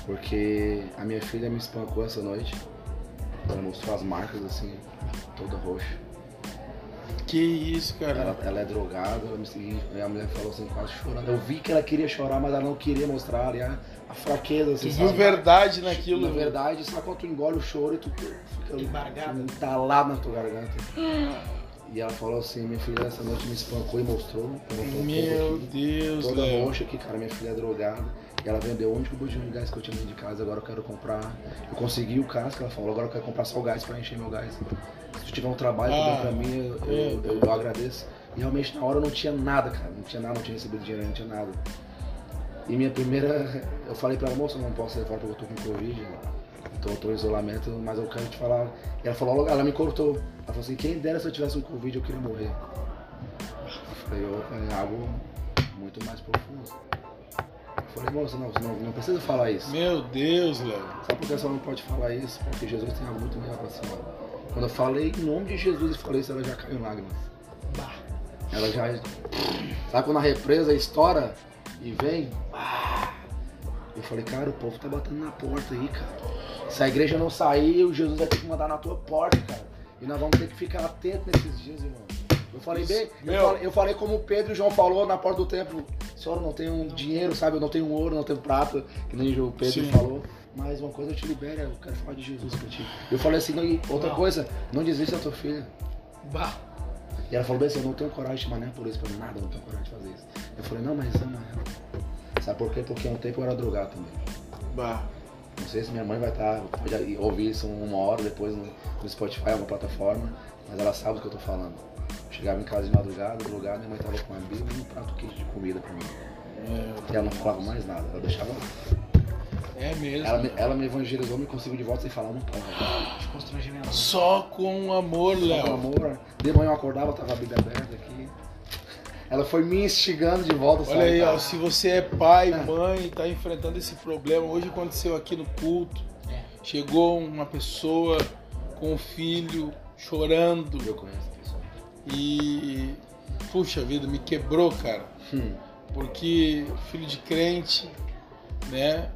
Porque a minha filha me espancou essa noite. Ela mostrou as marcas assim, toda roxa. Que isso, cara. Ela, ela é drogada, ela me seguiu, a mulher falou assim, quase chorando. Eu vi que ela queria chorar, mas ela não queria mostrar ali a, a fraqueza, assim, viu sabe? verdade naquilo. Na verdade, sabe quando tu engole o choro e tu fica Embargado. entalado na tua garganta. E ela falou assim, minha filha essa noite me espancou e mostrou. mostrou Meu aqui, Deus, Toda Léo. roxa aqui, cara, minha filha é drogada. Ela vendeu o único budinho de gás que eu tinha dentro de casa, agora eu quero comprar. Eu consegui o que ela falou, agora eu quero comprar só o gás pra encher meu gás. Se tiver um trabalho Ah, pra mim, eu, eu, eu, Deus. agradeço. E realmente na hora eu não tinha nada, cara. Não tinha nada, não tinha recebido dinheiro, não tinha nada. E minha primeira. Eu falei pra ela, moça, eu não posso fora porque eu tô com Covid. Então eu tô em isolamento, mas eu quero te falar. E ela falou, logo- ela me cortou. Ela falou assim, quem dera se eu tivesse um Covid, eu queria morrer. Eu falei, opa, é algo muito mais profundo. Eu falei, moça, não, você não, não precisa falar isso. Meu Deus, Léo. Sabe por que você não pode falar isso? Porque Jesus tem algo muito melhor pra cima. Quando eu falei em nome de Jesus e falei isso, ela já caiu em lágrimas. Ela já. Sabe quando a represa estoura e vem? Eu falei, cara, o povo tá batendo na porta aí, cara. Se a igreja não sair, o Jesus vai ter que mandar na tua porta, cara. E nós vamos ter que ficar atentos nesses dias, irmão. Eu falei bem, eu falei, eu falei como o Pedro e o João falou na porta do templo. Senhor, eu não tenho dinheiro, sabe? Eu não tenho ouro, não tenho prata, que nem o Pedro Sim. falou. Mas uma coisa eu te libero, eu quero falar de Jesus pra ti. Eu falei assim, e outra Não. coisa, não desista da tua filha. Bah. E ela falou bem assim, eu não tenho coragem de chamar nem a polícia pra nada, eu não tenho coragem de fazer isso. Eu falei, não, mas ama ela. Sabe por quê? Porque há um tempo eu era drogado também. Bah. Não sei se minha mãe vai estar, pode ouvir isso uma hora depois no, no Spotify, alguma plataforma, mas ela sabe do que eu tô falando. Chegava em casa de madrugada, drogado, minha mãe tava com a Bíblia e um prato quente de comida pra mim. É, E ela não falava mais nada, ela deixava. é mesmo. Ela me, ela me evangelizou, me conseguiu de volta sem falar um pão. Constrangimento. Só com amor, Só com Léo. amor. De manhã eu acordava, tava a Bíblia aberta aqui. Ela foi me instigando de volta, Olha sabe, aí, ó, cara? se você é pai, mãe, tá enfrentando esse problema, hoje aconteceu aqui no culto. É. Chegou uma pessoa com um filho chorando Eu conheço. E puxa vida, me quebrou, cara. Hum. Porque filho de crente, né,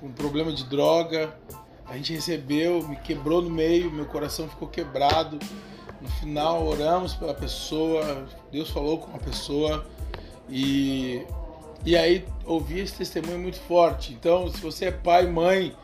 com problema de droga, a gente recebeu, me quebrou no meio, meu coração ficou quebrado. No final oramos pela pessoa, Deus falou com a pessoa e e aí ouvi esse testemunho muito forte. Então, se você é pai, mãe,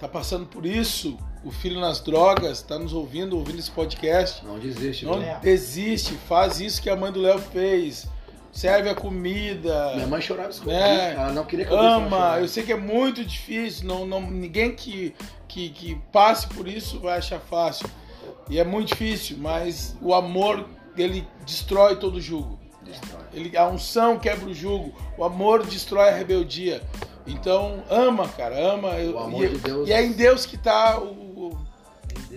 tá passando por isso, o filho nas drogas, tá nos ouvindo, ouvindo esse podcast, Não desiste, não? É. desiste, faz isso que a mãe do Léo fez. Serve a comida. Minha mãe chorava escondida. É. Ela não queria que eu ama. Eu sei que é muito difícil, não, não, ninguém que, que, que passe por isso vai achar fácil. E é muito difícil, mas o amor, ele destrói todo o jugo. Destrói. Ele, a unção quebra o jugo, o amor destrói a rebeldia. Então, ama, cara, ama. O amor e, de Deus- e é em Deus que tá o,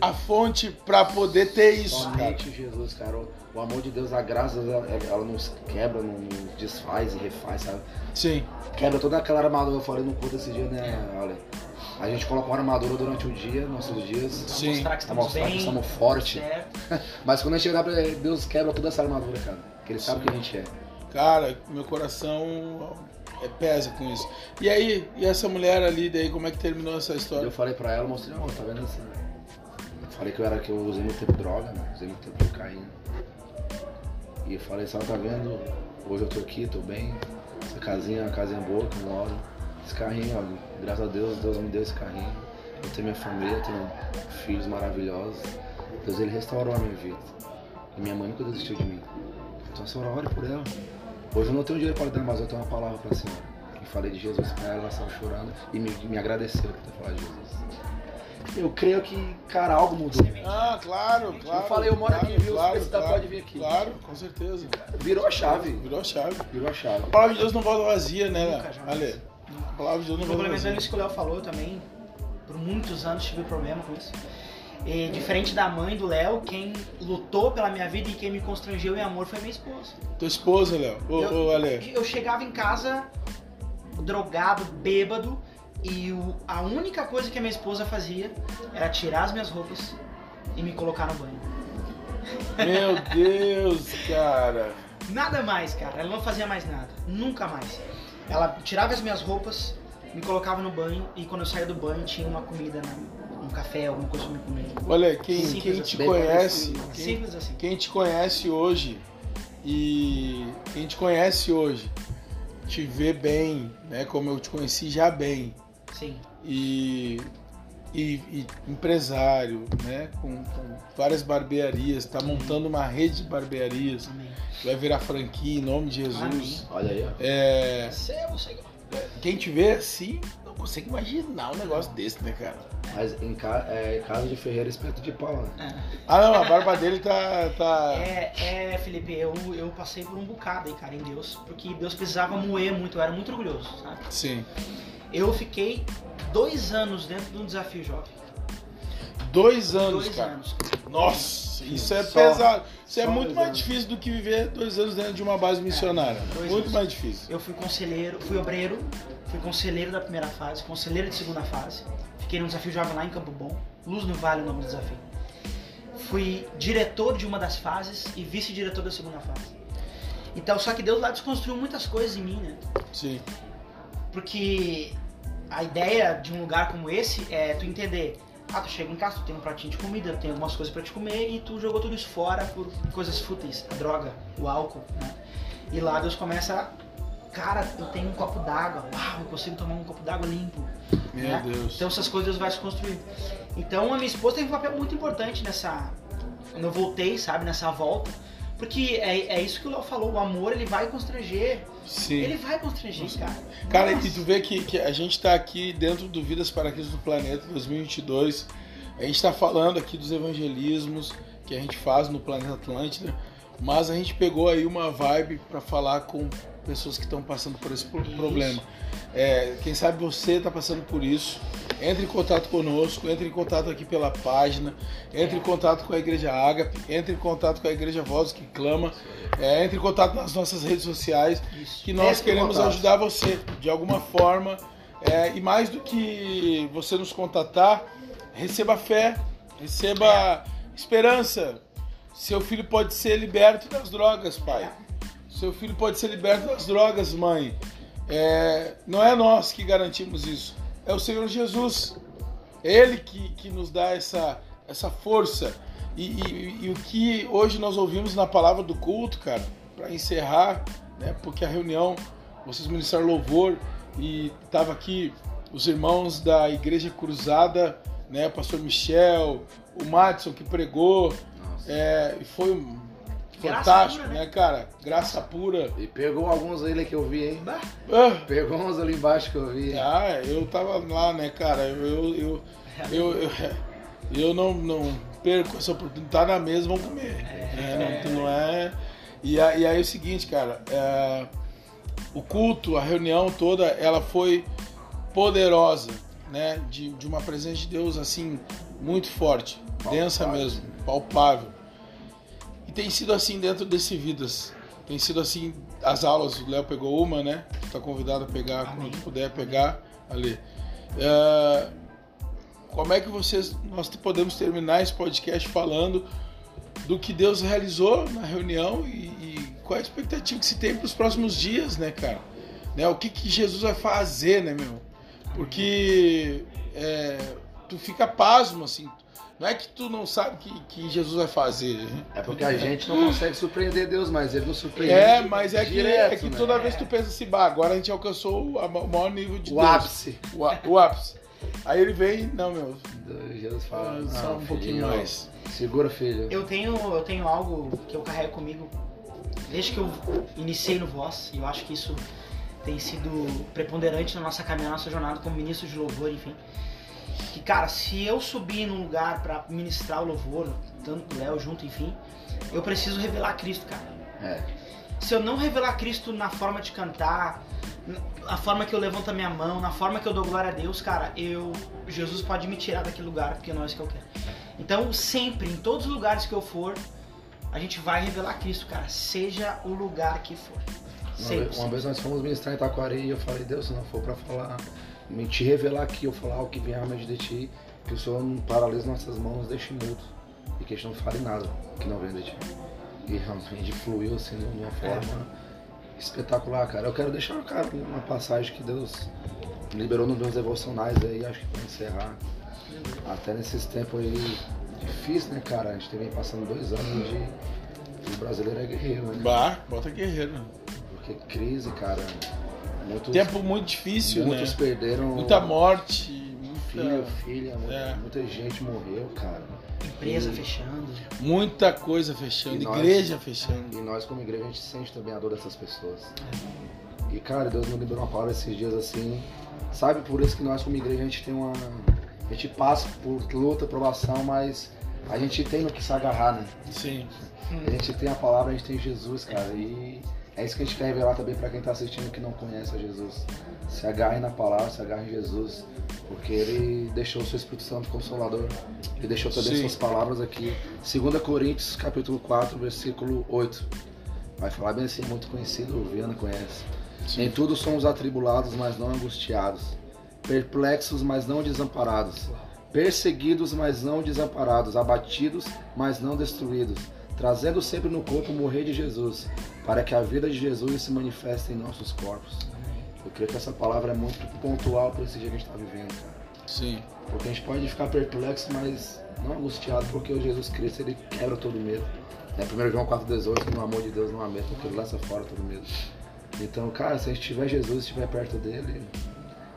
a fonte para poder ter isso, cara. Somente Jesus, cara. O- amor de Deus, a graça, ela, ela nos quebra, não nos desfaz e refaz, sabe? Sim. Quebra toda aquela armadura. Eu falei no culto esse dia, né, Ale? A gente coloca uma armadura durante o dia, nossos dias. Sim. mostrar que Pra estamos mostrar que estamos fortes. Mas quando a gente olhar pra ele, Deus quebra toda essa armadura, cara. Porque ele sabe o que a gente é. Cara, meu coração é, pesa com isso. E aí, e essa mulher ali, daí, como é que terminou essa história? Eu falei pra ela, mostrei, ó, tá vendo essa. Falei que eu era que eu usei muito tempo droga, né? Usei muito tempo cocaína. E eu falei, só tá vendo? Hoje eu tô aqui, tô bem. Essa casinha, uma casinha boa que eu moro. Esse carrinho, ó, graças a Deus, Deus me deu esse carrinho. Eu tenho minha família, tenho filhos maravilhosos. Deus ele restaurou a minha vida. E minha mãe nunca desistiu de mim. Então a senhora ore por ela. Hoje eu não tenho dinheiro para dar, mas eu tenho uma palavra pra senhora. E falei de Jesus pra ela, ela saiu chorando e me, me agradeceu por ter falado de Jesus. Eu creio que, cara, algo mudou. Ah, claro, claro. Eu falei, eu moro claro, aqui, viu? Se Claro, precisar, claro, pode vir aqui. Claro, com certeza. Virou a chave. Virou a chave. Virou a chave. A palavra de Deus não volta vazia, né, Nunca, jamais. Ale, a palavra de Deus não volta Complementando vazia. isso que o Léo falou também, por muitos anos tive problema com isso. E, diferente da mãe do Léo, quem lutou pela minha vida e quem me constrangeu em amor foi minha esposa. Tua esposa, Léo. Ô, Eu- ô, Ale. Eu chegava em casa drogado, bêbado, e o- a única coisa que a minha esposa fazia era tirar as minhas roupas e me colocar no banho. Meu Deus, cara. Nada mais, cara. Ela não fazia mais nada. Nunca mais. Ela tirava as minhas roupas, me colocava no banho e quando eu saía do banho tinha uma comida, né? Um café, alguma coisa pra me comer. Olha, quem, Simples quem assim. te Bem conhece, quem, Simples assim. quem te conhece hoje e quem te conhece hoje te vê bem, né? Como eu te conheci já bem. Sim. e, e, e empresário, né? Com, com várias barbearias, tá montando uma rede de barbearias, Amém. vai virar franquia em nome de Jesus. Amém. Olha aí, ó. É, Céu, Senhor. quem te vê assim não consegue imaginar um negócio desse, né, cara? Mas em, ca... é, casa de Ferreira, espeto de pau, né? É. Ah, não, a barba dele tá. tá... É, é, Felipe, eu, eu passei por um bocado aí, cara, em Deus, porque Deus precisava moer muito, eu era muito orgulhoso, sabe? Sim. Eu fiquei dois anos dentro de um desafio jovem. Dois anos, dois cara. anos. Nossa, isso é Só- pesado. Isso é muito mais anos. difícil do que viver dois anos dentro de uma base missionária. dois muito anos. mais difícil. Eu fui conselheiro, fui obreiro, fui conselheiro da primeira fase, conselheiro de segunda fase. Fiquei num desafio jovem lá em Campo Bom, Luz no Vale é o nome do desafio. Fui diretor de uma das fases e vice-diretor da segunda fase. Então, só que Deus lá desconstruiu muitas coisas em mim, né? Sim. Porque a ideia de um lugar como esse é tu entender. Ah, tu chega em casa, tu tem um pratinho de comida, tem algumas coisas pra te comer e tu jogou tudo isso fora por coisas fúteis, a droga, o álcool, né? E lá Deus começa, a, cara, eu tenho um copo d'água, uau, eu consigo tomar um copo d'água limpo. Meu né? Deus. Então essas coisas vai se construindo. Então a minha esposa teve um papel muito importante nessa. Quando eu voltei, sabe, nessa volta. Porque é, é isso que o Léo falou, o amor ele vai constranger. Sim. Ele vai constranger, cara. Cara, Nossa. e tu vê que, que a gente tá aqui dentro do Vidas para Cristo do Planeta 2022. A gente tá falando aqui dos evangelismos que a gente faz no Planeta Atlântida. Mas a gente pegou aí uma vibe para falar com pessoas que estão passando por esse problema. É, quem sabe você está passando por isso. Entre em contato conosco, entre em contato aqui pela página, entre em contato com a Igreja Ágape, entre em contato com a Igreja Voz que Clama, é, entre em contato nas nossas redes sociais, Isso. que nós Entre em queremos ajudar você de alguma forma. É, e mais do que você nos contatar, receba fé, receba esperança. Seu filho pode ser liberto das drogas, pai. Seu filho pode ser liberto das drogas, mãe. É, não é nós que garantimos isso, é o Senhor Jesus. É Ele que, que nos dá essa, essa força. E, e- e o que hoje nós ouvimos na palavra do culto, cara, para encerrar, né, porque a reunião, vocês ministraram louvor e tava aqui os irmãos da Igreja Cruzada, né, pastor Michel, o Matson que pregou, é, e foi um fantástico, pura, né? né? cara? Graça pura. E pegou alguns ali que eu vi, hein? Ah, Pegou uns ali embaixo que eu vi. hein? Ah, eu tava lá, né, cara? Eu, eu, eu, eu, eu, eu não, não perco essa oportunidade. Tá na mesa, vamos comer. É, não, não é. E, e aí é o seguinte, cara. é, o culto, a reunião toda, ela foi poderosa, né? De, de uma presença de Deus, assim, muito forte, densa Palpável. mesmo, palpável. Tem sido assim dentro desse Vidas. Tem sido assim, as aulas, o Léo pegou uma, né? Tá convidado a pegar Amém. quando puder pegar ali. É, como é que vocês, nós podemos terminar esse podcast falando do que Deus realizou na reunião e, e qual é a expectativa que se tem para os próximos dias, né, cara? Né, o que, que Jesus vai fazer, né, meu? Porque é, tu fica pasmo, assim. Não é que tu não sabe o que, que Jesus vai fazer. É porque a gente não consegue surpreender Deus, mas ele nos surpreende. É, mas é que, direto, é que né? toda vez que tu pensa assim, bah, agora a gente alcançou o, maior nível de O Deus. ápice. O, o ápice. Aí ele vem, não, meu, Jesus fala, Ah, só "Não, um pouquinho filhinho, mais. Segura, filho. eu tenho, eu tenho algo que eu carrego comigo desde que eu iniciei no Voz, e eu acho que isso tem sido preponderante na nossa caminhada, na nossa jornada como ministro de louvor, enfim. Que, cara, se eu subir num lugar pra ministrar o louvor, tanto com o Léo junto, enfim, eu preciso revelar Cristo, cara. É. se eu não revelar Cristo na forma de cantar, na forma que eu levanto a minha mão, na forma que eu dou glória a Deus, cara, eu Jesus pode me tirar daquele lugar porque não é isso que eu quero. Então, sempre, em todos os lugares que eu for, a gente vai revelar Cristo, cara, seja o lugar que for. Uma, Sempre. vez, uma vez nós fomos ministrar em Itaquari e eu falei, Deus, se não for pra falar, me te revelar aqui, eu falar o que vem mente de ti, que o Senhor não paralise nossas mãos, nos deixe mudo. E que a gente não fale nada que não vem de ti. E realmente fluiu assim de uma forma espetacular, cara. Eu quero deixar, cara, uma passagem que Deus liberou nos meus devocionais aí, acho que pra encerrar. Até nesses tempos aí difíceis, né, cara? A gente teve passando dois anos de. O brasileiro é guerreiro, né? bah, bota guerreiro. Porque crise, cara. Muitos, Tempo muito difícil, muitos né? perderam Muita morte, muita, filho, filha, muita, É. muita gente morreu, cara. Empresa E- fechando. muita coisa fechando, E nós- igreja fechando. E nós como igreja a gente sente também a dor dessas pessoas. E cara, Deus me liberou uma palavra esses dias assim. Sabe, por isso que nós como igreja a gente tem uma. A gente passa por luta, provação, mas a gente tem no que se agarrar, né? Sim. A gente tem a palavra, a gente tem Jesus, cara. E é isso que a gente quer revelar também pra quem tá assistindo que não conhece a Jesus. Se agarre na palavra, se agarre em Jesus. Porque ele deixou o seu Espírito Santo Consolador. Ele deixou também Sim. suas palavras aqui. 2 Coríntios, capítulo 4, versículo 8. Vai falar bem assim, muito conhecido, o Viana conhece. Em tudo somos atribulados, mas não angustiados. Perplexos, mas não desamparados. Perseguidos, mas não desamparados. Abatidos, mas não destruídos. Trazendo sempre no corpo o morrer de Jesus, para que a vida de Jesus se manifeste em nossos corpos. Eu creio que essa palavra é muito pontual para esse dia que a gente está vivendo, cara. Sim. Porque a gente pode ficar perplexo, mas não angustiado, porque o Jesus Cristo ele quebra todo medo. É 1 João 4,18, no amor de Deus não há medo, porque ele lança fora todo medo. Então, cara, se a gente tiver Jesus, estiver perto dele,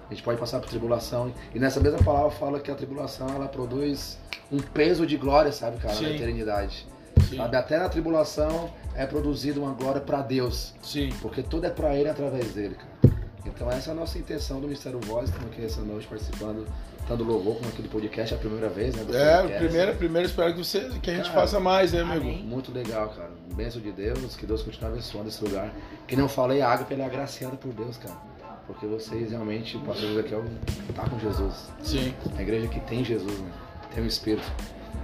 a gente pode passar por tribulação. E nessa mesma palavra fala que a tribulação ela produz um peso de glória, sabe, cara, na Sim. eternidade. Sabe? Até na tribulação é produzida uma glória para Deus. Sim. Porque tudo é para ele através dele, cara. Então essa é a nossa intenção do Ministério Voz, estamos aqui essa noite participando, tanto do louvor como aqui do podcast, é a primeira vez, né? É, podcast. primeiro, primeiro espero que, você, que a gente Cara, faça mais, né, amigo? amém. Muito legal, cara. Bênção de Deus, que Deus continue abençoando esse lugar. Que não falei, a água é agraciada por Deus, cara. Porque vocês realmente, o pastor Ezequiel tá com Jesus. Sim, A igreja que tem Jesus, né? Tem o Espírito.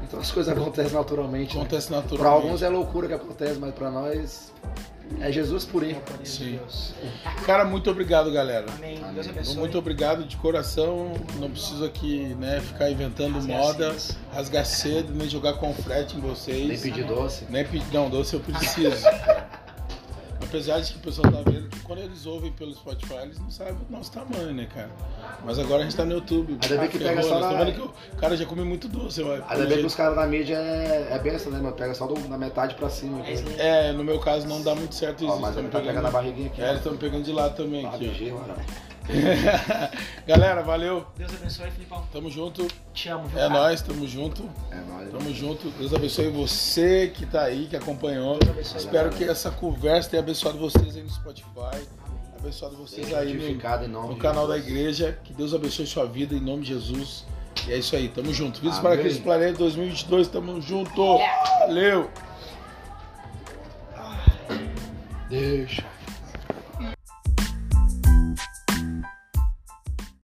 Então as coisas acontecem naturalmente. Né? acontece Para naturalmente. alguns é loucura que acontece, mas para nós é Jesus purinho. Sim. Cara, muito obrigado, galera. Amém. Amém. Deus abençoe. Muito obrigado de coração. Não preciso aqui, né, ficar inventando Rasgar moda, cedo. rasgar cedo, nem jogar confrete em vocês. Nem pedir doce. Nem pedir, não, doce eu preciso. Apesar de que o pessoal tá vendo que quando eles ouvem pelo Spotify, eles não sabem o nosso tamanho, né, cara? Mas agora a gente tá no YouTube. Ainda bem que ferrou, pega só na- que o cara já come muito doce, vai. Ainda bem que os caras da mídia é, é benção, né, mano? Pega só do, da metade pra cima. É Aqui. aí. É, no meu caso não dá muito certo isso. Ó, mas ele tá pegando a barriguinha aqui. É, eles estão pegando de lá também. Ah, Aqui, ó. Galera, valeu. Deus abençoe, Filipão. Tamo junto. Te amo, viu? É cara? nóis, tamo junto. É nóis. Tamo junto. Deus abençoe você que tá aí, que acompanhou. Deus abençoe. Espero que essa conversa tenha abençoado vocês aí no Spotify. Abençoado vocês aí no, edificado em nome no canal da igreja. Que Deus abençoe sua vida em nome de Jesus. E é isso aí, tamo junto. Vídeos Amém. para Cristo Planeta 2022, tamo junto. Valeu. Deixa.